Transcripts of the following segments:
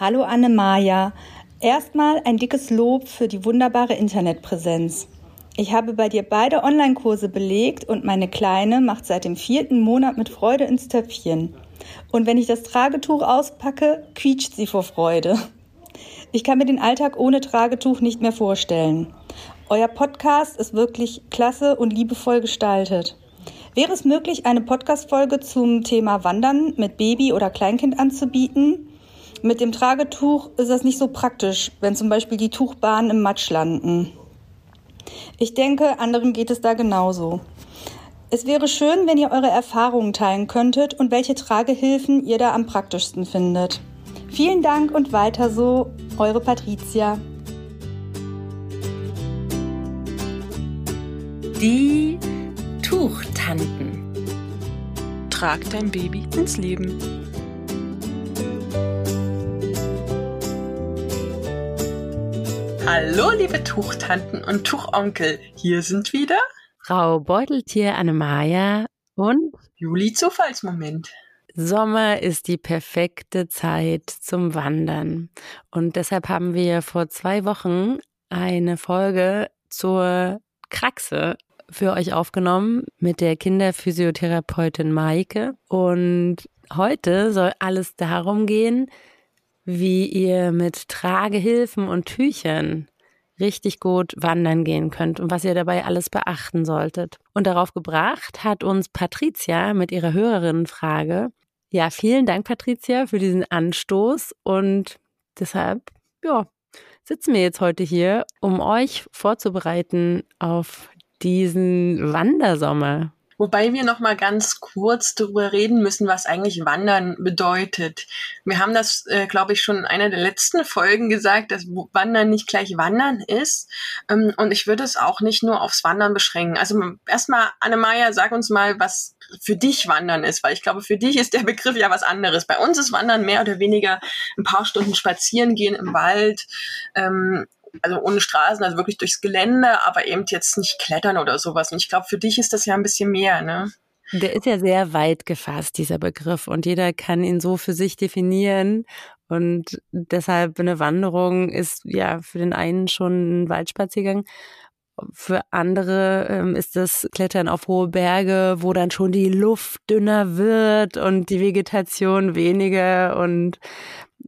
Hallo Anne-Maja. Erstmal ein dickes Lob für die wunderbare Internetpräsenz. Ich habe bei dir beide Online-Kurse belegt und meine Kleine macht seit dem vierten Monat mit Freude ins Töpfchen. Und wenn ich das Tragetuch auspacke, quietscht sie vor Freude. Ich kann mir den Alltag ohne Tragetuch nicht mehr vorstellen. Euer Podcast ist wirklich klasse und liebevoll gestaltet. Wäre es möglich, eine Podcast-Folge zum Thema Wandern mit Baby oder Kleinkind anzubieten? Mit dem Tragetuch ist das nicht so praktisch, wenn zum Beispiel die Tuchbahnen im Matsch landen. Ich denke, anderen geht es da genauso. Es wäre schön, wenn ihr eure Erfahrungen teilen könntet und welche Tragehilfen ihr da am praktischsten findet. Vielen Dank und weiter so, eure Patricia. Die Tuchtanten. Trag dein Baby ins Leben. Hallo, liebe Tuchtanten und Tuchonkel. Hier sind wieder Frau Beuteltier Annemaja und Juli Zufallsmoment. Sommer ist die perfekte Zeit zum Wandern. Und deshalb haben wir vor zwei Wochen eine Folge zur Kraxe für euch aufgenommen mit der Kinderphysiotherapeutin Maike. Und heute soll alles darum gehen, wie ihr mit Tragehilfen und Tüchern richtig gut wandern gehen könnt und was ihr dabei alles beachten solltet. Und darauf gebracht hat uns Patricia mit ihrer Hörerinnenfrage. Ja, vielen Dank, Patricia, für diesen Anstoß und deshalb, ja, sitzen wir jetzt heute hier, um euch vorzubereiten auf diesen Wandersommer. Wobei wir noch mal ganz kurz darüber reden müssen, was eigentlich Wandern bedeutet. Wir haben das, äh, glaube ich, schon in einer der letzten Folgen gesagt, dass Wandern nicht gleich Wandern ist. Ähm, und ich würde es auch nicht nur aufs Wandern beschränken. Also erstmal, Annemaya, sag uns mal, was für dich Wandern ist, weil ich glaube, für dich ist der Begriff ja was anderes. Bei uns ist Wandern mehr oder weniger ein paar Stunden spazieren gehen im Wald. Ähm, also ohne Straßen, also wirklich durchs Gelände, aber eben jetzt nicht klettern oder sowas. Und ich glaube, für dich ist das ja ein bisschen mehr, ne? Der ist ja sehr weit gefasst, dieser Begriff, und jeder kann ihn so für sich definieren. Und deshalb eine Wanderung ist ja für den einen schon ein Waldspaziergang. Für andere ähm, ist das Klettern auf hohe Berge, wo dann schon die Luft dünner wird und die Vegetation weniger und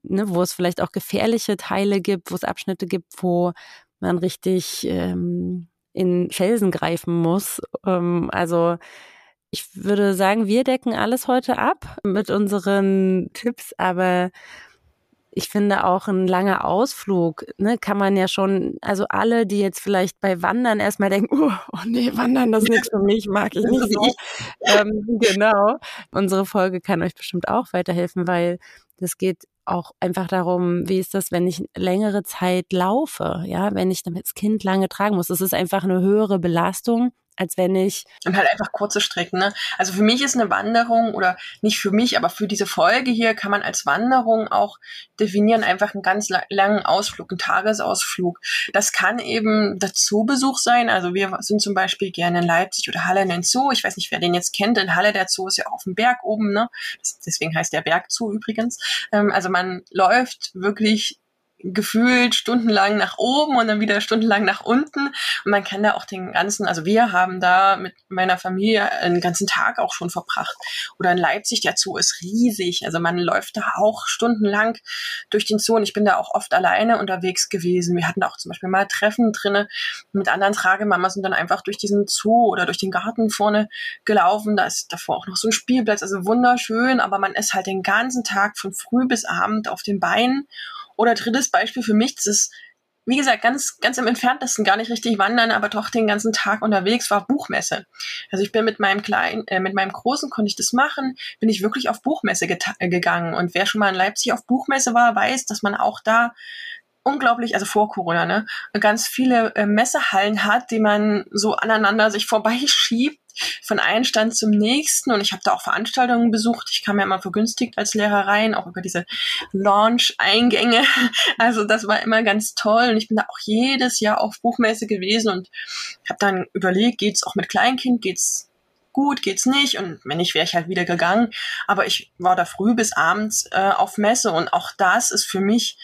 ne, wo es vielleicht auch gefährliche Teile gibt, wo es Abschnitte gibt, wo man richtig ähm, in Felsen greifen muss. Ähm, also ich würde sagen, wir decken alles heute ab mit unseren Tipps, aber ich finde auch ein langer Ausflug, ne, kann man ja schon, also alle, die jetzt vielleicht bei Wandern erstmal denken, oh, oh nee, Wandern, das ist nichts für mich, mag ich nicht so. ähm, genau. Unsere Folge kann euch bestimmt auch weiterhelfen, weil das geht auch einfach darum, wie ist das, wenn ich längere Zeit laufe, ja, wenn ich damit das Kind lange tragen muss. Das ist einfach eine höhere Belastung als wenn ich. Und halt einfach kurze Strecken, ne? Also für mich ist eine Wanderung oder nicht für mich, aber für diese Folge hier kann man als Wanderung auch definieren, einfach einen ganz langen Ausflug, einen Tagesausflug. Das kann eben dazu Besuch sein. Also wir sind zum Beispiel gerne in Leipzig oder Halle in den Zoo. Ich weiß nicht, wer den jetzt kennt. In Halle der Zoo ist ja auf dem Berg oben, ne? Deswegen heißt der Berg Zoo übrigens. Ähm, also man läuft wirklich gefühlt stundenlang nach oben und dann wieder stundenlang nach unten. Und man kann da auch den ganzen, also wir haben da mit meiner Familie einen ganzen Tag auch schon verbracht. Oder in Leipzig, der Zoo ist riesig. Also man läuft da auch stundenlang durch den Zoo und ich bin da auch oft alleine unterwegs gewesen. Wir hatten auch zum Beispiel mal Treffen drinne mit anderen Tragemamas und dann einfach durch diesen Zoo oder durch den Garten vorne gelaufen. Da ist davor auch noch so ein Spielplatz, also wunderschön, aber man ist halt den ganzen Tag von früh bis abend auf den Beinen oder drittes Beispiel für mich, das ist, wie gesagt, ganz, ganz im entferntesten gar nicht richtig wandern, aber doch den ganzen Tag unterwegs war Buchmesse. Also ich bin mit meinem kleinen, äh, mit meinem Großen konnte ich das machen, bin ich wirklich auf Buchmesse gegangen. Und wer schon mal in Leipzig auf Buchmesse war, weiß, dass man auch da unglaublich, also vor Corona, ne, ganz viele äh, Messehallen hat, die man so aneinander sich vorbeischiebt von einem Stand zum nächsten und ich habe da auch Veranstaltungen besucht. Ich kam ja immer vergünstigt als Lehrer rein, auch über diese Launch-Eingänge. Also das war immer ganz toll und ich bin da auch jedes Jahr auf Buchmesse gewesen und habe dann überlegt, geht's auch mit Kleinkind, geht's gut, geht's nicht. Und wenn nicht, wäre ich halt wieder gegangen. Aber ich war da früh bis abends äh, auf Messe und auch das ist für mich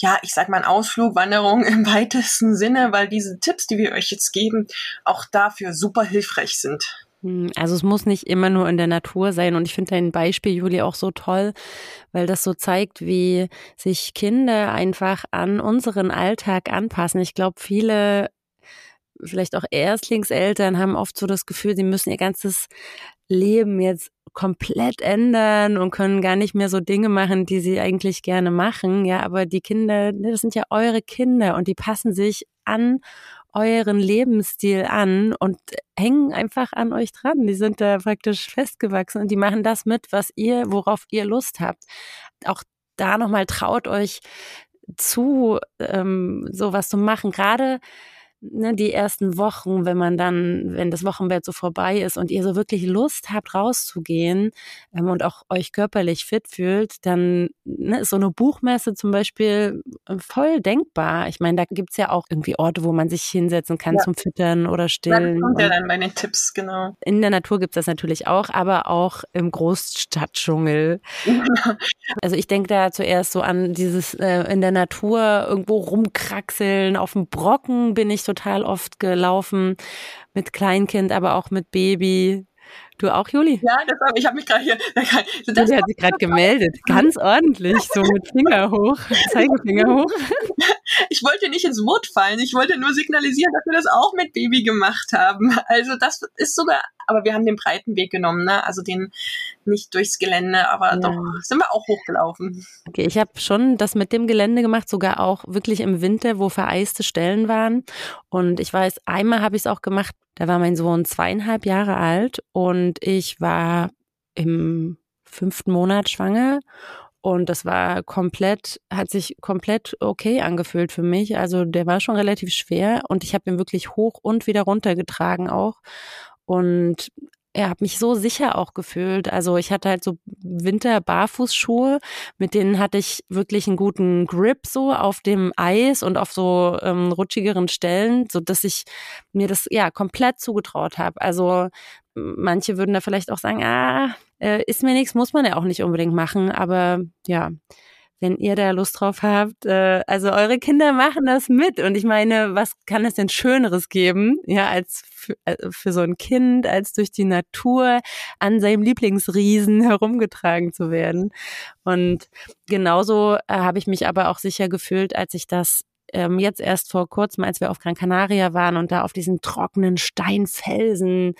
ja, ich sag mal, ein Ausflug, Wanderung im weitesten Sinne, weil diese Tipps, die wir euch jetzt geben, auch dafür super hilfreich sind. Hm, also es muss nicht immer nur in der Natur sein. Und ich finde dein Beispiel, Juli, auch so toll, weil das so zeigt, wie sich Kinder einfach an unseren Alltag anpassen. Ich glaube, viele, vielleicht auch Erstlingseltern, haben oft so das Gefühl, sie müssen ihr ganzes Leben jetzt komplett ändern und können gar nicht mehr so Dinge machen, die sie eigentlich gerne machen. Ja, aber die Kinder, ne, das sind ja eure Kinder und die passen sich an euren Lebensstil an und hängen einfach an euch dran. Die sind da praktisch festgewachsen und die machen das mit, was ihr, worauf ihr Lust habt. Auch da nochmal traut euch zu, ähm, sowas zu machen. Gerade ne, die ersten Wochen, wenn man dann, wenn das Wochenbett so vorbei ist und ihr so wirklich Lust habt, rauszugehen ähm, und auch euch körperlich fit fühlt, dann ne, ist so eine Buchmesse zum Beispiel äh, voll denkbar. Ich meine, da gibt's ja auch irgendwie Orte, wo man sich hinsetzen kann ja. zum Füttern oder Stillen. Das kommt ja dann bei den Tipps, genau. In der Natur gibt's das natürlich auch, aber auch im Großstadtdschungel. also ich denke da zuerst so an dieses äh, in der Natur irgendwo rumkraxeln, auf dem Brocken bin ich total oft gelaufen mit Kleinkind, aber auch mit Baby. Du auch, Juli? Ja, das ich habe mich gerade hier. Das hat sich gerade gemeldet. Ganz ordentlich, so mit Finger hoch, Zeigefinger hoch. Ich wollte nicht ins Wort fallen. Ich wollte nur signalisieren, dass wir das auch mit Baby gemacht haben. Also das ist sogar, aber wir haben den breiten Weg genommen, ne? Also den nicht durchs Gelände, aber ja. doch sind wir auch hochgelaufen. Okay, ich habe schon das mit dem Gelände gemacht, sogar auch wirklich im Winter, wo vereiste Stellen waren. Und ich weiß, einmal habe ich es auch gemacht da war mein Sohn zweieinhalb Jahre alt und ich war im fünften Monat schwanger und das war komplett, hat sich komplett okay angefühlt für mich. Also der war schon relativ schwer und ich habe ihn wirklich hoch und wieder runter getragen auch. Und er hat mich so sicher auch gefühlt. Also ich hatte halt so Winter-Barfußschuhe, mit denen hatte ich wirklich einen guten Grip so auf dem Eis und auf so ähm, rutschigeren Stellen, so dass ich mir das ja komplett zugetraut habe. Also manche würden da vielleicht auch sagen, ah, äh, ist mir nichts, muss man ja auch nicht unbedingt machen, aber ja, wenn ihr da Lust drauf habt. Äh, also eure Kinder machen das mit. Und ich meine, was kann es denn Schöneres geben, ja, als für, äh, für so ein Kind, als durch die Natur an seinem Lieblingsriesen herumgetragen zu werden. Und genauso äh, habe ich mich aber auch sicher gefühlt, als ich das ähm, jetzt erst vor kurzem, als wir auf Gran Canaria waren und da auf diesen trockenen Steinfelsen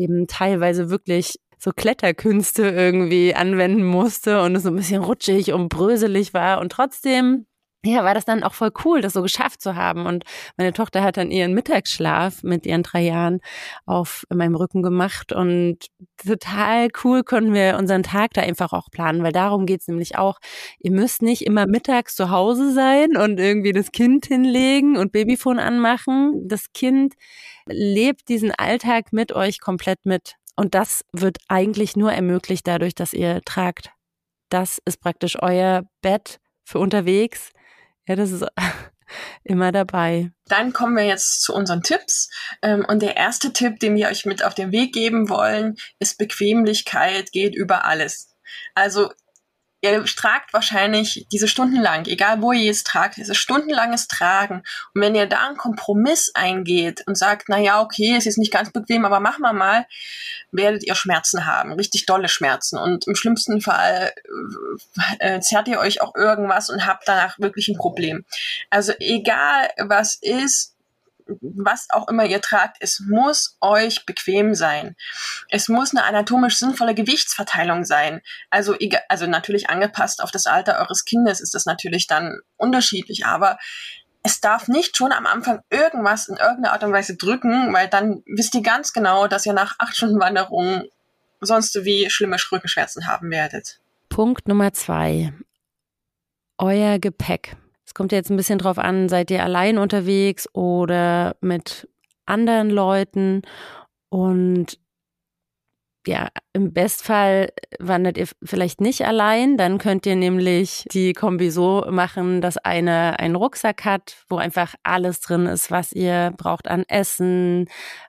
eben teilweise wirklich so Kletterkünste irgendwie anwenden musste und es so ein bisschen rutschig und bröselig war. Und trotzdem ja, war das dann auch voll cool, das so geschafft zu haben. Und meine Tochter hat dann ihren Mittagsschlaf mit ihren drei Jahren auf meinem Rücken gemacht. Und total cool konnten wir unseren Tag da einfach auch planen, weil darum geht's nämlich auch. Ihr müsst nicht immer mittags zu Hause sein und irgendwie das Kind hinlegen und Babyphone anmachen. Das Kind lebt diesen Alltag mit euch komplett mit. Und das wird eigentlich nur ermöglicht dadurch, dass ihr tragt. Das ist praktisch euer Bett für unterwegs. Ja, das ist immer dabei. Dann kommen wir jetzt zu unseren Tipps. Ähm, und der erste Tipp, den wir euch mit auf den Weg geben wollen, ist Bequemlichkeit geht über alles. Also ihr tragt wahrscheinlich diese Stunden lang, egal wo ihr es tragt, dieses stundenlanges Tragen. Und wenn ihr da einen Kompromiss eingeht und sagt, na ja, okay, es ist nicht ganz bequem, aber machen wir mal, werdet ihr Schmerzen haben, richtig dolle Schmerzen. Und im schlimmsten Fall äh, äh zerrt ihr euch auch irgendwas und habt danach wirklich ein Problem. Also egal was ist, was auch immer ihr tragt, es muss euch bequem sein. Es muss eine anatomisch sinnvolle Gewichtsverteilung sein. Also, also natürlich angepasst auf das Alter eures Kindes ist das natürlich dann unterschiedlich, aber es darf nicht schon am Anfang irgendwas in irgendeiner Art und Weise drücken, weil dann wisst ihr ganz genau, dass ihr nach acht Stunden Wanderung sonst wie schlimme Rückenschmerzen haben werdet. Punkt Nummer zwei. Euer Gepäck. Es kommt jetzt ein bisschen drauf an, seid ihr allein unterwegs oder mit anderen Leuten? Und ja, Im Bestfall wandert ihr vielleicht nicht allein, dann könnt ihr nämlich die Kombi so machen, dass eine einen Rucksack hat, wo einfach alles drin ist, was ihr braucht an Essen,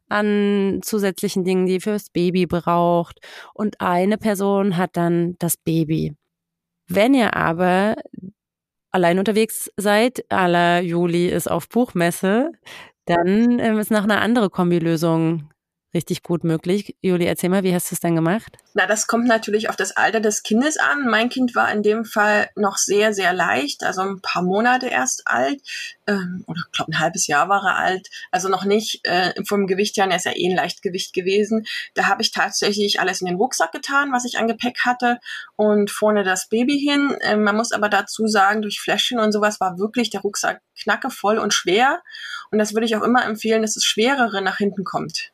an zusätzlichen Dingen, die ihr fürs Baby braucht. Und eine Person hat dann das Baby. Wenn ihr aber allein unterwegs seid, aller Juli ist auf Buchmesse, dann ähm, ist noch eine andere Kombilösung richtig gut möglich. Juli, erzähl mal, wie hast du es dann gemacht? Na, das kommt natürlich auf das Alter des Kindes an. Mein Kind war in dem Fall noch sehr, sehr leicht, also ein paar Monate erst alt, ähm, oder ich glaube ein halbes Jahr war er alt, also noch nicht äh, vom Gewicht her, er ist ja eh ein Leichtgewicht gewesen. Da habe ich tatsächlich alles in den Rucksack getan, was ich an Gepäck hatte und vorne das Baby hin. Ähm, man muss aber dazu sagen, durch Fläschchen und sowas war wirklich der Rucksack knackevoll und schwer. Und das würde ich auch immer empfehlen, dass das Schwerere nach hinten kommt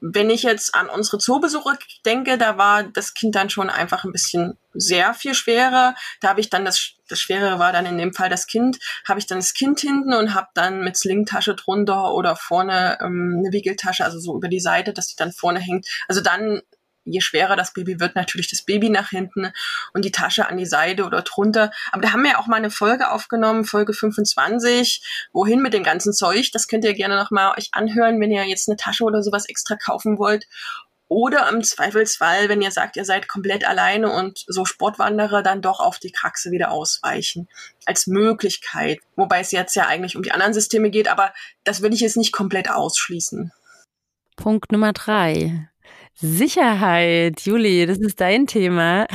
wenn ich jetzt an unsere Zoobesuche denke, da war das Kind dann schon einfach ein bisschen sehr viel schwerer. Da habe ich dann das, das Schwerere war dann in dem Fall das Kind, habe ich dann das Kind hinten und habe dann mit Slingtasche drunter oder vorne ähm, eine Wickeltasche, also so über die Seite, dass die dann vorne hängt. Also dann je schwerer das Baby wird, natürlich das Baby nach hinten und die Tasche an die Seite oder drunter. Aber da haben wir ja auch mal eine Folge aufgenommen, Folge 25, wohin mit dem ganzen Zeug. Das könnt ihr gerne nochmal euch anhören, wenn ihr jetzt eine Tasche oder sowas extra kaufen wollt. Oder im Zweifelsfall, wenn ihr sagt, ihr seid komplett alleine und so Sportwanderer, dann doch auf die Kraxe wieder ausweichen. Als Möglichkeit. Wobei es jetzt ja eigentlich um die anderen Systeme geht, aber das würde ich jetzt nicht komplett ausschließen. Punkt Nummer drei. Sicherheit, Juli, das ist dein Thema.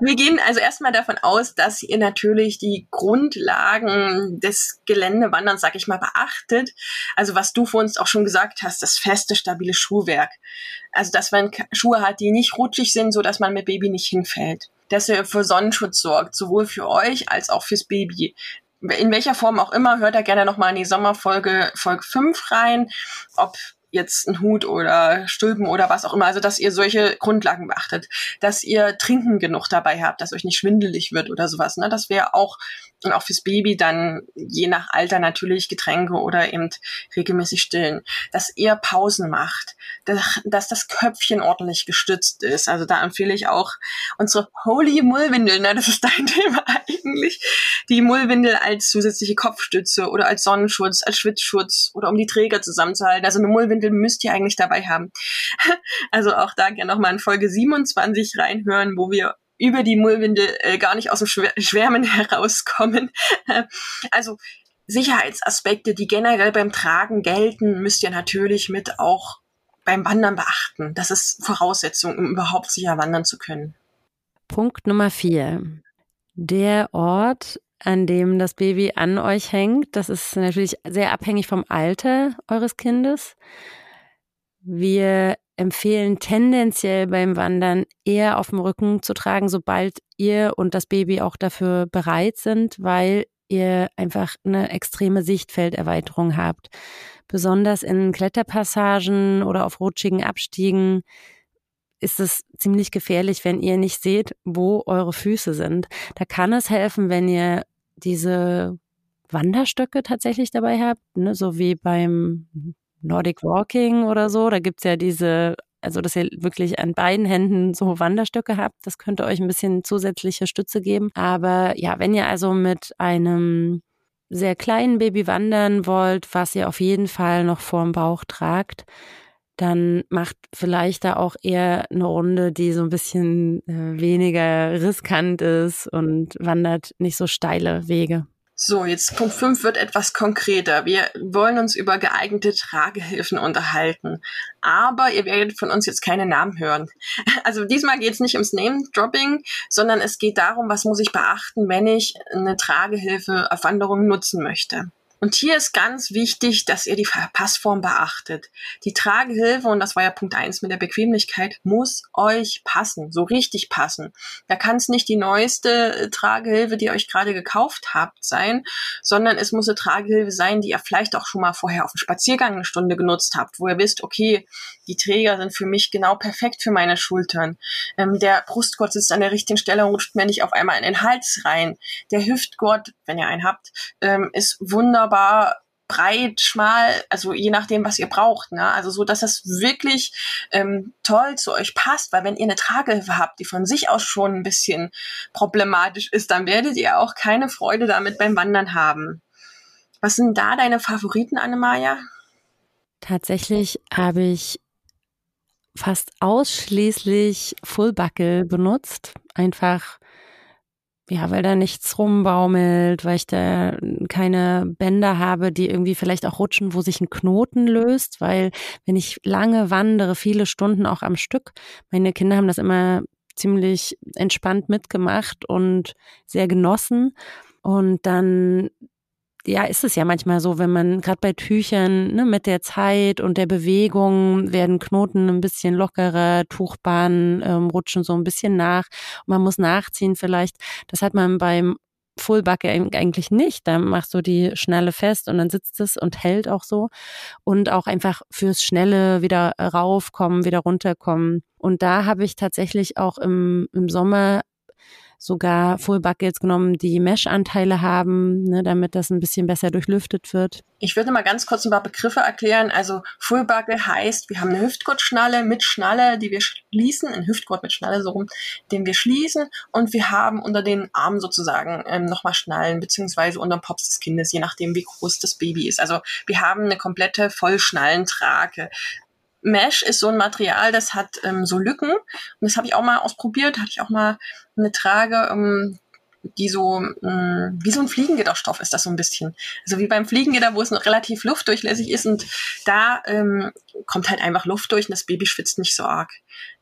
Wir gehen also erstmal davon aus, dass ihr natürlich die Grundlagen des Geländewanderns, sag ich mal, beachtet. Also was du vor uns auch schon gesagt hast, das feste, stabile Schuhwerk. Also dass man Schuhe hat, die nicht rutschig sind, so dass man mit Baby nicht hinfällt. Dass ihr für Sonnenschutz sorgt, sowohl für euch als auch fürs Baby in welcher Form auch immer, hört da gerne nochmal in die Sommerfolge Folge 5 rein, ob jetzt ein Hut oder Stülpen oder was auch immer. Also, dass ihr solche Grundlagen beachtet, dass ihr Trinken genug dabei habt, dass euch nicht schwindelig wird oder sowas. Ne? Das wäre auch und auch fürs Baby dann je nach Alter natürlich Getränke oder eben regelmäßig stillen, dass ihr Pausen macht, dass, dass das Köpfchen ordentlich gestützt ist. Also da empfehle ich auch unsere Holy Mullwindel, ne, das ist dein Thema eigentlich, die Mullwindel als zusätzliche Kopfstütze oder als Sonnenschutz, als Schwitzschutz oder um die Träger zusammenzuhalten. Also eine Mullwindel müsst ihr eigentlich dabei haben. Also auch da gerne nochmal in Folge 27 reinhören, wo wir über die Mullwinde äh, gar nicht aus dem Schwärmen herauskommen. also Sicherheitsaspekte, die generell beim Tragen gelten, müsst ihr natürlich mit auch beim Wandern beachten. Das ist Voraussetzung, um überhaupt sicher wandern zu können. Punkt Nummer vier. Der Ort, an dem das Baby an euch hängt, das ist natürlich sehr abhängig vom Alter eures Kindes. Wir empfehlen tendenziell beim Wandern eher auf dem Rücken zu tragen, sobald ihr und das Baby auch dafür bereit sind, weil ihr einfach eine extreme Sichtfelderweiterung habt. Besonders in Kletterpassagen oder auf rutschigen Abstiegen ist es ziemlich gefährlich, wenn ihr nicht seht, wo eure Füße sind. Da kann es helfen, wenn ihr diese Wanderstöcke tatsächlich dabei habt, ne, so wie beim Nordic Walking oder so. Da gibt's ja diese, also dass ihr wirklich an beiden Händen so Wanderstöcke habt. Das könnte euch ein bisschen zusätzliche Stütze geben. Aber ja, wenn ihr also mit einem sehr kleinen Baby wandern wollt, was ihr auf jeden Fall noch vorm Bauch tragt, dann macht vielleicht da auch eher eine Runde, die so ein bisschen äh, weniger riskant ist und wandert nicht so steile Wege. So, jetzt Punkt 5 wird etwas konkreter. Wir wollen uns über geeignete Tragehilfen unterhalten. Aber ihr werdet von uns jetzt keine Namen hören. Also diesmal geht es nicht ums Name-Dropping, sondern es geht darum, was muss ich beachten, wenn ich eine Tragehilfe auf Wanderung nutzen möchte. Und hier ist ganz wichtig, dass ihr die Passform beachtet. Die Tragehilfe, und das war ja Punkt eins mit der Bequemlichkeit, muss euch passen, so richtig passen. Da kann es nicht die neueste äh, Tragehilfe, die ihr euch gerade gekauft habt, sein, sondern es muss eine Tragehilfe sein, die ihr vielleicht auch schon mal vorher auf dem Spaziergang eine Stunde genutzt habt, wo ihr wisst, okay, die Träger sind für mich genau perfekt für meine Schultern. Ähm, der Brustgurt sitzt an der richtigen Stelle und rutscht mir nicht auf einmal in den Hals rein. Der Hüftgurt, wenn ihr einen habt, ähm, ist wunderbar breit, schmal, also je nachdem, was ihr braucht. Ne? Also so, dass das wirklich ähm, toll zu euch passt, weil wenn ihr eine Tragehilfe habt, die von sich aus schon ein bisschen problematisch ist, dann werdet ihr auch keine Freude damit beim Wandern haben. Was sind da deine Favoriten, Annemaja? Tatsächlich habe ich fast ausschließlich Fullbuckle benutzt. Einfach, ja, weil da nichts rumbaumelt, weil ich da keine Bänder habe, die irgendwie vielleicht auch rutschen, wo sich ein Knoten löst, weil wenn ich lange wandere, viele Stunden auch am Stück, meine Kinder haben das immer ziemlich entspannt mitgemacht und sehr genossen. Und dann ja, ist es ja manchmal so, wenn man gerade bei Tüchern ne, mit der Zeit und der Bewegung werden Knoten ein bisschen lockerer, Tuchbahnen ähm, rutschen so ein bisschen nach. man muss nachziehen vielleicht. Das hat man beim Fullbacke eigentlich nicht. Da machst du die Schnalle fest und dann sitzt es und hält auch so. Und auch einfach fürs schnelle wieder raufkommen, wieder runterkommen. Und da habe ich tatsächlich auch im, im Sommer sogar Full Buckets genommen, die Mesh-Anteile haben, ne, damit das ein bisschen besser durchlüftet wird. Ich würde mal ganz kurz ein paar Begriffe erklären. Also Full Buckle heißt, wir haben eine Hüftgurtschnalle mit Schnalle, die wir schließen, ein Hüftgurt mit Schnalle so rum, den wir schließen und wir haben unter den Armen sozusagen ähm, nochmal Schnallen, beziehungsweise unter dem Pops des Kindes, je nachdem wie groß das Baby ist. Also wir haben eine komplette Vollschnallentrage. Mesh ist so ein Material, das hat ähm, so Lücken. Und das habe ich auch mal ausprobiert. Hatte ich auch mal eine Trage, ähm, die so ähm, wie so ein Fliegengitterstoff ist das so ein bisschen. Also wie beim Fliegengitter, wo es noch relativ luftdurchlässig ist und da ähm, kommt halt einfach Luft durch und das Baby schwitzt nicht so arg.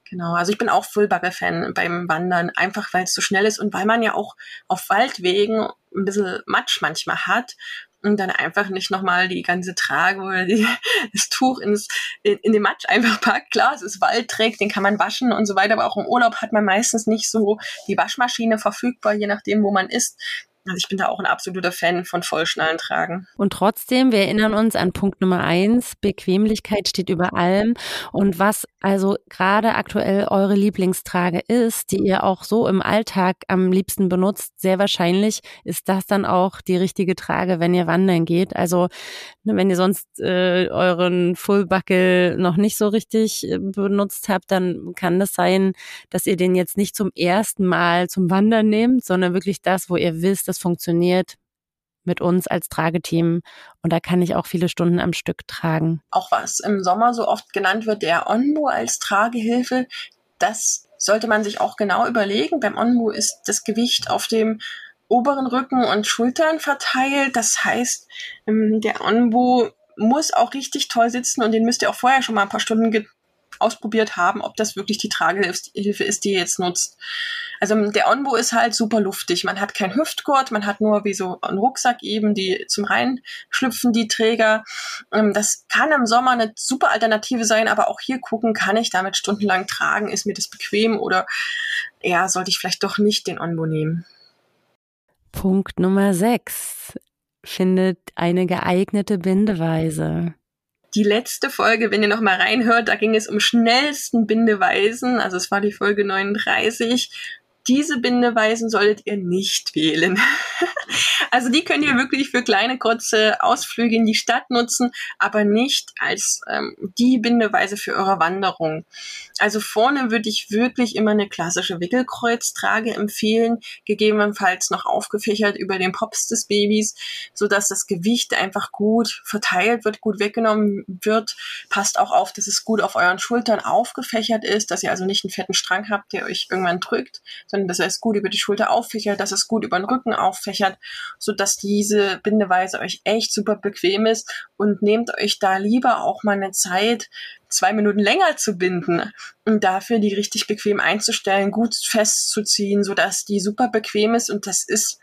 Genau, also ich bin auch Fullbagger-Fan beim Wandern, einfach weil es so schnell ist und weil man ja auch auf Waldwegen ein bisschen Matsch manchmal hat und dann einfach nicht nochmal die ganze Trage oder die, das Tuch ins, in, in den Matsch einfach packt. Klar, es ist Waldträg, den kann man waschen und so weiter, aber auch im Urlaub hat man meistens nicht so die Waschmaschine verfügbar, je nachdem, wo man ist. Also ich bin da auch ein absoluter Fan von Vollschnallen tragen. Und trotzdem, wir erinnern uns an Punkt Nummer eins, Bequemlichkeit steht über allem. Und was also gerade aktuell eure Lieblingstrage ist, die ihr auch so im Alltag am liebsten benutzt, sehr wahrscheinlich ist das dann auch die richtige Trage, wenn ihr wandern geht. Also ne, wenn ihr sonst äh, euren Fullbuckle noch nicht so richtig äh, benutzt habt, dann kann das sein, dass ihr den jetzt nicht zum ersten Mal zum Wandern nehmt, sondern wirklich das, wo ihr wisst, das funktioniert mit uns als Trageteam und da kann ich auch viele Stunden am Stück tragen. Auch was im Sommer so oft genannt wird, der Onbo als Tragehilfe, das sollte man sich auch genau überlegen. Beim Onbo ist das Gewicht auf dem oberen Rücken und Schultern verteilt. Das heißt, ähm, der Onbo muss auch richtig toll sitzen und den müsst ihr auch vorher schon mal ein paar Stunden ausprobiert haben, ob das wirklich die Tragehilfe ist, die ihr jetzt nutzt. Also der Onbo ist halt super luftig. Man hat kein Hüftgurt, man hat nur wie so einen Rucksack eben, die zum Reinschlüpfen, die Träger. Ähm, das kann im Sommer eine super Alternative sein, aber auch hier gucken, kann ich damit stundenlang tragen? Ist mir das bequem oder ja, sollte ich vielleicht doch nicht den Onbo nehmen? Punkt Nummer 6. Findet eine geeignete Bindeweise die letzte Folge, wenn ihr noch mal reinhört, da ging es um schnellsten Bindeweisen. Also es war die Folge 39 diese Bindeweisen solltet ihr nicht wählen. also die könnt ihr wirklich für kleine, kurze Ausflüge in die Stadt nutzen, aber nicht als ähm, die Bindeweise für eure Wanderung. Also vorne würde ich wirklich immer eine klassische Wickelkreuztrage empfehlen, gegebenenfalls noch aufgefächert über den Pops des Babys, so dass das Gewicht einfach gut verteilt wird, gut weggenommen wird. Passt auch auf, dass es gut auf euren Schultern aufgefächert ist, dass ihr also nicht einen fetten Strang habt, der euch irgendwann drückt, sondern dass er es gut über die Schulter auffächert, dass es gut über den Rücken auffächert, so dass diese Bindeweise euch echt super bequem ist. Und nehmt euch da lieber auch mal eine Zeit, zwei Minuten länger zu binden und dafür die richtig bequem einzustellen, gut festzuziehen, so die super bequem ist. Und das ist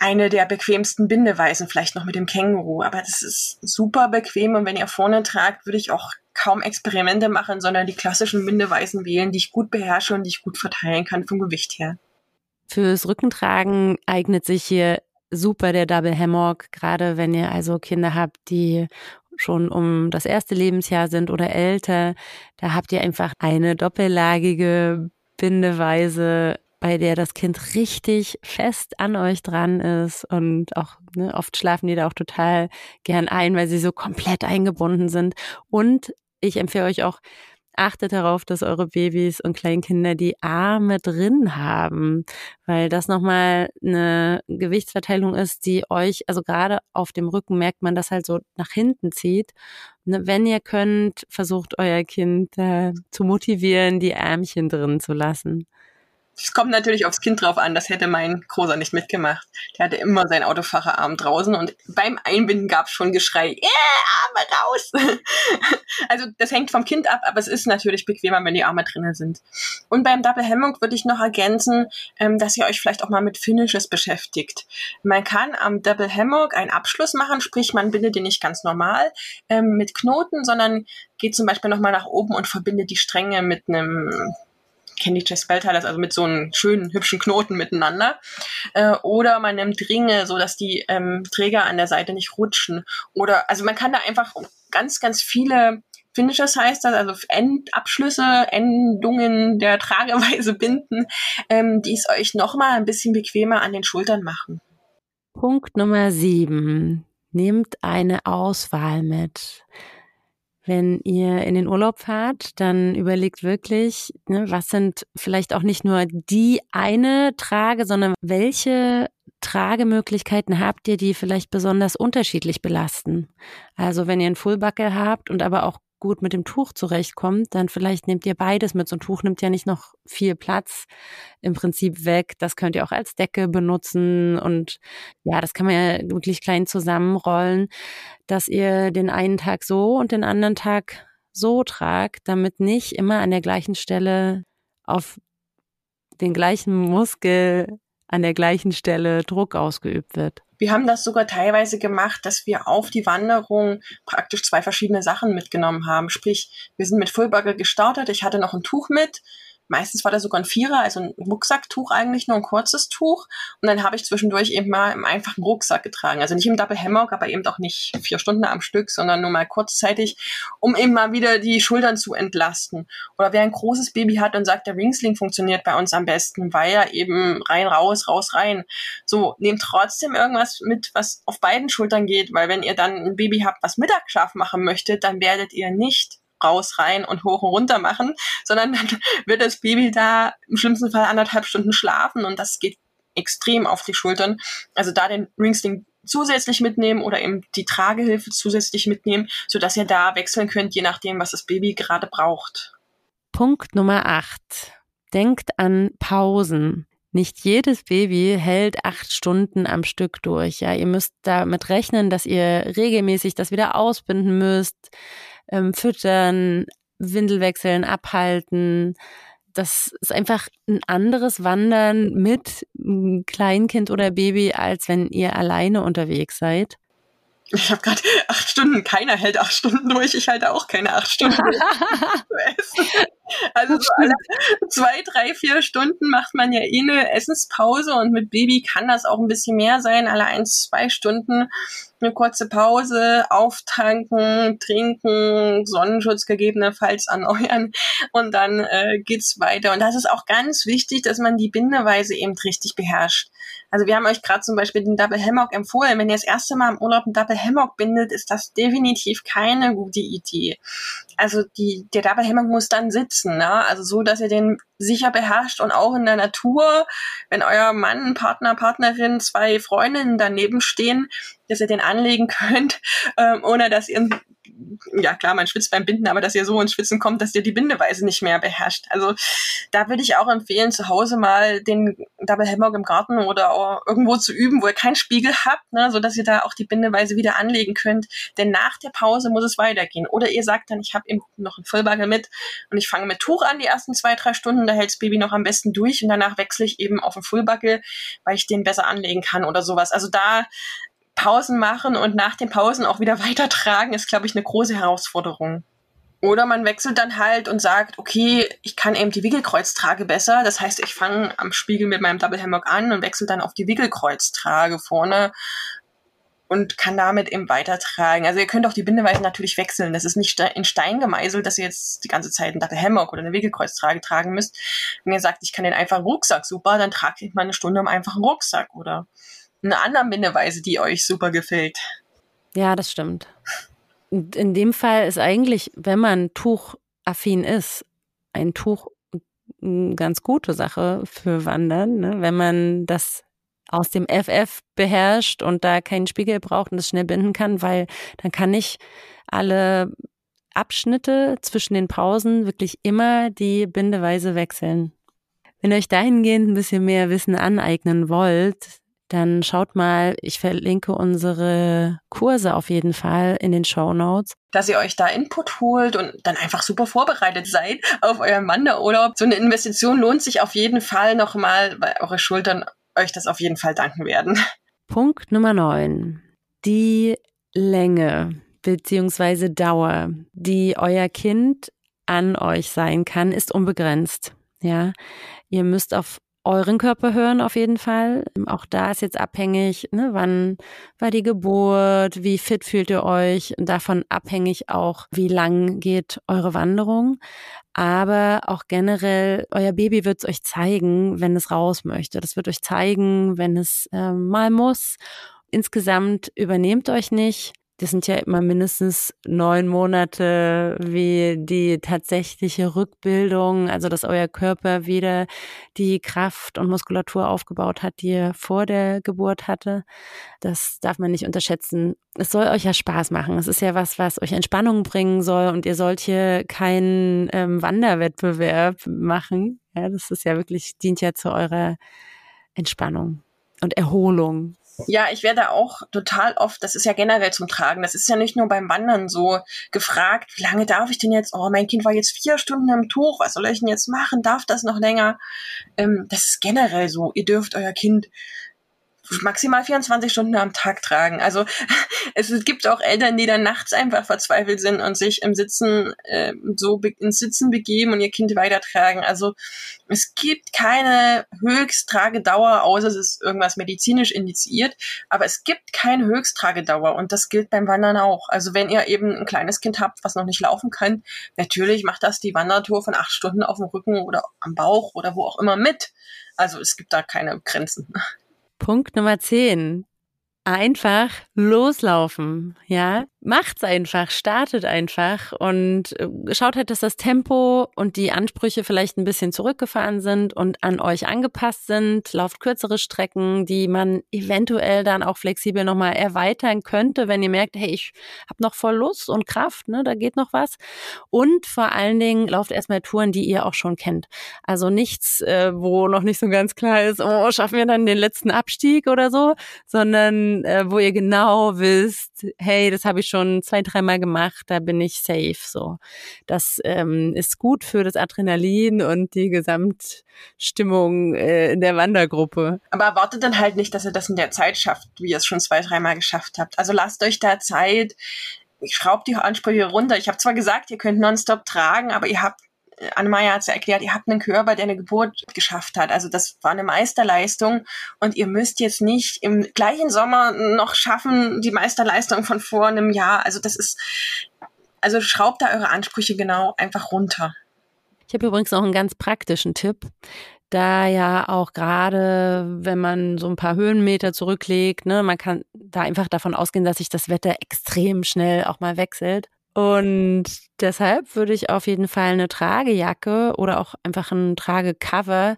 eine der bequemsten Bindeweisen, vielleicht noch mit dem Känguru, aber das ist super bequem und wenn ihr vorne tragt, würde ich auch kaum Experimente machen, sondern die klassischen Bindeweisen wählen, die ich gut beherrsche und die ich gut verteilen kann vom Gewicht her. Fürs Rückentragen eignet sich hier super der Double Hammock, gerade wenn ihr also Kinder habt, die schon um das erste Lebensjahr sind oder älter. Da habt ihr einfach eine doppellagige Bindeweise bei der das Kind richtig fest an euch dran ist und auch ne, oft schlafen die da auch total gern ein, weil sie so komplett eingebunden sind. Und ich empfehle euch auch, achtet darauf, dass eure Babys und Kleinkinder die Arme drin haben, weil das nochmal eine Gewichtsverteilung ist, die euch, also gerade auf dem Rücken merkt man das halt so nach hinten zieht. Ne, wenn ihr könnt, versucht euer Kind äh, zu motivieren, die Ärmchen drin zu lassen. Es kommt natürlich aufs Kind drauf an, das hätte mein Großer nicht mitgemacht. Der hatte immer seinen Autofahrerarm draußen und beim Einbinden gab es schon Geschrei, yeah, Arme raus. also das hängt vom Kind ab, aber es ist natürlich bequemer, wenn die Arme drinnen sind. Und beim Double Hammock würde ich noch ergänzen, ähm, dass ihr euch vielleicht auch mal mit Finishes beschäftigt. Man kann am Double Hammock einen Abschluss machen, sprich man bindet den nicht ganz normal ähm, mit Knoten, sondern geht zum Beispiel nochmal nach oben und verbindet die Stränge mit einem Candy Chess Bellteilers, also mit so einem schönen, hübschen Knoten miteinander. Äh, oder man nimmt Ringe, so dass die ähm, Träger an der Seite nicht rutschen. Oder, also man kann da einfach ganz, ganz viele Finishes heißt das, also Endabschlüsse, Endungen der Trageweise binden, ähm, die es euch nochmal ein bisschen bequemer an den Schultern machen. Punkt Nummer sieben. Nehmt eine Auswahl mit. Wenn ihr in den Urlaub fahrt, dann überlegt wirklich, ne, was sind vielleicht auch nicht nur die eine Trage, sondern welche Tragemöglichkeiten habt ihr, die vielleicht besonders unterschiedlich belasten? Also wenn ihr einen Fullbuckle habt und aber auch gut mit dem Tuch zurechtkommt, dann vielleicht nehmt ihr beides mit. So ein Tuch nimmt ja nicht noch viel Platz im Prinzip weg. Das könnt ihr auch als Decke benutzen und ja, das kann man ja wirklich klein zusammenrollen, dass ihr den einen Tag so und den anderen Tag so tragt, damit nicht immer an der gleichen Stelle auf den gleichen Muskel an der gleichen Stelle Druck ausgeübt wird. Wir haben das sogar teilweise gemacht, dass wir auf die Wanderung praktisch zwei verschiedene Sachen mitgenommen haben. Sprich, wir sind mit Fullbugger gestartet. Ich hatte noch ein Tuch mit Meistens war da sogar ein Vierer, also ein Rucksacktuch eigentlich, nur ein kurzes Tuch. Und dann habe ich zwischendurch eben mal im einfachen Rucksack getragen. Also nicht im Double Hammock, aber eben auch nicht vier Stunden am Stück, sondern nur mal kurzzeitig, um eben mal wieder die Schultern zu entlasten. Oder wer ein großes Baby hat und sagt, der Ringsling funktioniert bei uns am besten, weil er eben rein, raus, raus, rein. So, nehmt trotzdem irgendwas mit, was auf beiden Schultern geht, weil wenn ihr dann ein Baby habt, was Mittagsschlaf machen möchte, dann werdet ihr nicht raus, rein und hoch und runter machen, sondern dann wird das Baby da im schlimmsten Fall anderthalb Stunden schlafen und das geht extrem auf die Schultern. Also da den Ringsling zusätzlich mitnehmen oder eben die Tragehilfe zusätzlich mitnehmen, sodass ihr da wechseln könnt, je nachdem, was das Baby gerade braucht. Punkt Nummer 8. Denkt an Pausen. Nicht jedes Baby hält acht Stunden am Stück durch. Ja, ihr müsst damit rechnen, dass ihr regelmäßig das wieder ausbinden müsst, ähm, füttern, Windel wechseln, abhalten. Das ist einfach ein anderes Wandern mit Kleinkind oder Baby, als wenn ihr alleine unterwegs seid. Ich habe gerade acht Stunden, keiner hält acht Stunden durch, ich halte auch keine acht Stunden durch. also so alle zwei, drei, vier Stunden macht man ja eh eine Essenspause und mit Baby kann das auch ein bisschen mehr sein, alle eins, zwei Stunden eine kurze Pause, auftanken, trinken, Sonnenschutz gegebenenfalls erneuern und dann äh, geht's weiter. Und das ist auch ganz wichtig, dass man die Bindeweise eben richtig beherrscht. Also wir haben euch gerade zum Beispiel den Double Hammock empfohlen. Wenn ihr das erste Mal im Urlaub einen Double Hammock bindet, ist das definitiv keine gute Idee. Also die, der Double Hammock muss dann sitzen, ne? also so, dass ihr den sicher beherrscht und auch in der Natur, wenn euer Mann, Partner, Partnerin, zwei Freundinnen daneben stehen, dass ihr den anlegen könnt, ähm, ohne dass ihr ja klar, man schwitzt beim Binden, aber dass ihr so ins Schwitzen kommt, dass ihr die Bindeweise nicht mehr beherrscht. Also da würde ich auch empfehlen, zu Hause mal den Double Hammock im Garten oder irgendwo zu üben, wo ihr keinen Spiegel habt, ne, so ihr da auch die Bindeweise wieder anlegen könnt. Denn nach der Pause muss es weitergehen. Oder ihr sagt dann, ich habe eben noch einen Vollbagel mit und ich fange mit Tuch an die ersten zwei, drei Stunden, da hält das Baby noch am besten durch und danach wechsle ich eben auf einen Fullbuckle, weil ich den besser anlegen kann oder sowas. Also da Pausen machen und nach den Pausen auch wieder weitertragen, ist, glaube ich, eine große Herausforderung. Oder man wechselt dann halt und sagt, okay, ich kann eben die Wickelkreuztrage besser. Das heißt, ich fange am Spiegel mit meinem Double Hammock an und wechsle dann auf die Wickelkreuztrage vorne. und kann damit eben weitertragen. Also ihr könnt auch die Bindeweisen natürlich wechseln. Das ist nicht in Stein gemeißelt, dass ihr jetzt die ganze Zeit einen Dackel Hammock oder eine Wickelkreuztrage tragen müsst. Wenn ihr sagt, ich kann den einfachen Rucksack super, dann tragt ich mal eine Stunde im einfachen Rucksack oder eine andere Bindeweise, die euch super gefällt. Ja, das stimmt. Und in dem Fall ist eigentlich, wenn man tuchaffin ist, ein Tuch eine ganz gute Sache für Wandern, ne? wenn man das aus dem FF beherrscht und da keinen Spiegel braucht und das schnell binden kann, weil dann kann ich alle Abschnitte zwischen den Pausen wirklich immer die Bindeweise wechseln. Wenn ihr euch dahingehend ein bisschen mehr Wissen aneignen wollt, dann schaut mal, ich verlinke unsere Kurse auf jeden Fall in den Show Notes. Dass ihr euch da Input holt und dann einfach super vorbereitet seid auf euren Wanderurlaub. So eine Investition lohnt sich auf jeden Fall nochmal, weil eure Schultern euch das auf jeden Fall danken werden. Punkt Nummer 9. Die Länge bzw. Dauer, die euer Kind an euch sein kann, ist unbegrenzt. Ja, ihr müsst auf euren Körper hören auf jeden Fall. Auch da ist jetzt abhängig, ne, wann war die Geburt, wie fit fühlt ihr euch davon abhängig auch, wie lang geht eure Wanderung. Aber auch generell, euer Baby wird es euch zeigen, wenn es raus möchte. Das wird euch zeigen, wenn es äh, mal muss. Insgesamt übernehmt euch nicht das sind ja immer mindestens neun Monate wie die tatsächliche Rückbildung, also dass euer Körper wieder die Kraft und Muskulatur aufgebaut hat, die er vor der Geburt hatte. Das darf man nicht unterschätzen. Es soll euch ja Spaß machen. Es ist ja was, was euch Entspannung bringen soll und ihr sollt hier keinen ähm, Wanderwettbewerb machen. Ja, das ist ja wirklich, dient ja zu eurer Entspannung und Erholung. Ja, ich werde auch total oft, das ist ja generell zum Tragen, das ist ja nicht nur beim Wandern so gefragt, wie lange darf ich denn jetzt, oh, mein Kind war jetzt vier Stunden im Tuch, was soll ich denn jetzt machen, darf das noch länger? Ähm, das ist generell so, ihr dürft euer Kind maximal 24 Stunden am Tag tragen. Also es gibt auch Eltern, die dann nachts einfach verzweifelt sind und sich im Sitzen äh, so ins Sitzen begeben und ihr Kind weitertragen. Also es gibt keine Höchsttragedauer, außer es ist irgendwas medizinisch indiziert, aber es gibt keine Höchsttragedauer und das gilt beim Wandern auch. Also wenn ihr eben ein kleines Kind habt, was noch nicht laufen kann, natürlich macht das die Wandertour von acht Stunden auf dem Rücken oder am Bauch oder wo auch immer mit. Also es gibt da keine Grenzen. Punkt Nummer 10 einfach loslaufen, ja. Macht's einfach, startet einfach und äh, schaut halt, dass das Tempo und die Ansprüche vielleicht ein bisschen zurückgefahren sind und an euch angepasst sind. Lauft kürzere Strecken, die man eventuell dann auch flexibel nochmal erweitern könnte, wenn ihr merkt, hey, ich habe noch voll Lust und Kraft, ne, da geht noch was. Und vor allen Dingen lauft erstmal Touren, die ihr auch schon kennt. Also nichts, äh, wo noch nicht so ganz klar ist, oh, schaffen wir dann den letzten Abstieg oder so, sondern äh, wo ihr genau wisst, hey, das habe ich schon zwei, dreimal gemacht, da bin ich safe. So, das ähm, ist gut für das Adrenalin und die Gesamtstimmung äh, in der Wandergruppe. Aber erwartet dann halt nicht, dass ihr das in der Zeit schafft, wie ihr es schon zwei, dreimal geschafft habt. Also lasst euch da Zeit. Ich schraube die Ansprüche runter. Ich habe zwar gesagt, ihr könnt nonstop tragen, aber ihr habt Annemaya hat es ja erklärt, ihr habt einen Körper, der eine Geburt geschafft hat. Also das war eine Meisterleistung und ihr müsst jetzt nicht im gleichen Sommer noch schaffen, die Meisterleistung von vor einem Jahr. Also das ist, also schraubt da eure Ansprüche genau einfach runter. Ich habe übrigens noch einen ganz praktischen Tipp. Da ja auch gerade, wenn man so ein paar Höhenmeter zurücklegt, ne, man kann da einfach davon ausgehen, dass sich das Wetter extrem schnell auch mal wechselt. Und deshalb würde ich auf jeden Fall eine Tragejacke oder auch einfach ein Tragecover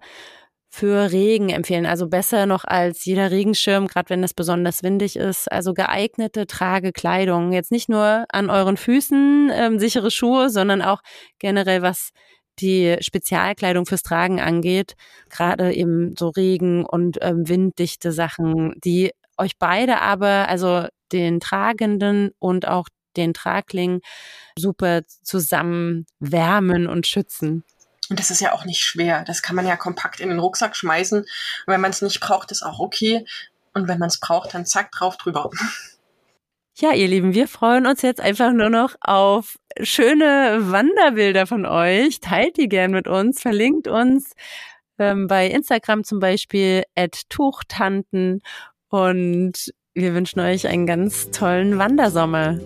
für Regen empfehlen. Also besser noch als jeder Regenschirm, gerade wenn es besonders windig ist. Also geeignete Tragekleidung. Jetzt nicht nur an euren Füßen ähm, sichere Schuhe, sondern auch generell was die Spezialkleidung fürs Tragen angeht. Gerade eben so Regen und ähm, winddichte Sachen, die euch beide aber, also den Tragenden und auch den Tragling super zusammen wärmen und schützen. Und das ist ja auch nicht schwer. Das kann man ja kompakt in den Rucksack schmeißen. Und wenn man es nicht braucht, ist auch okay. Und wenn man es braucht, dann zack, drauf drüber. Ja, ihr Lieben, wir freuen uns jetzt einfach nur noch auf schöne Wanderbilder von euch. Teilt die gern mit uns, verlinkt uns ähm, bei Instagram zum Beispiel at Tuchtanten und wir wünschen euch einen ganz tollen Wandersommer.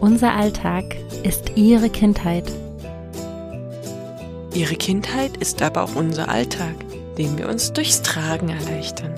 Unser Alltag ist Ihre Kindheit. Ihre Kindheit ist aber auch unser Alltag, den wir uns durchs Tragen erleichtern.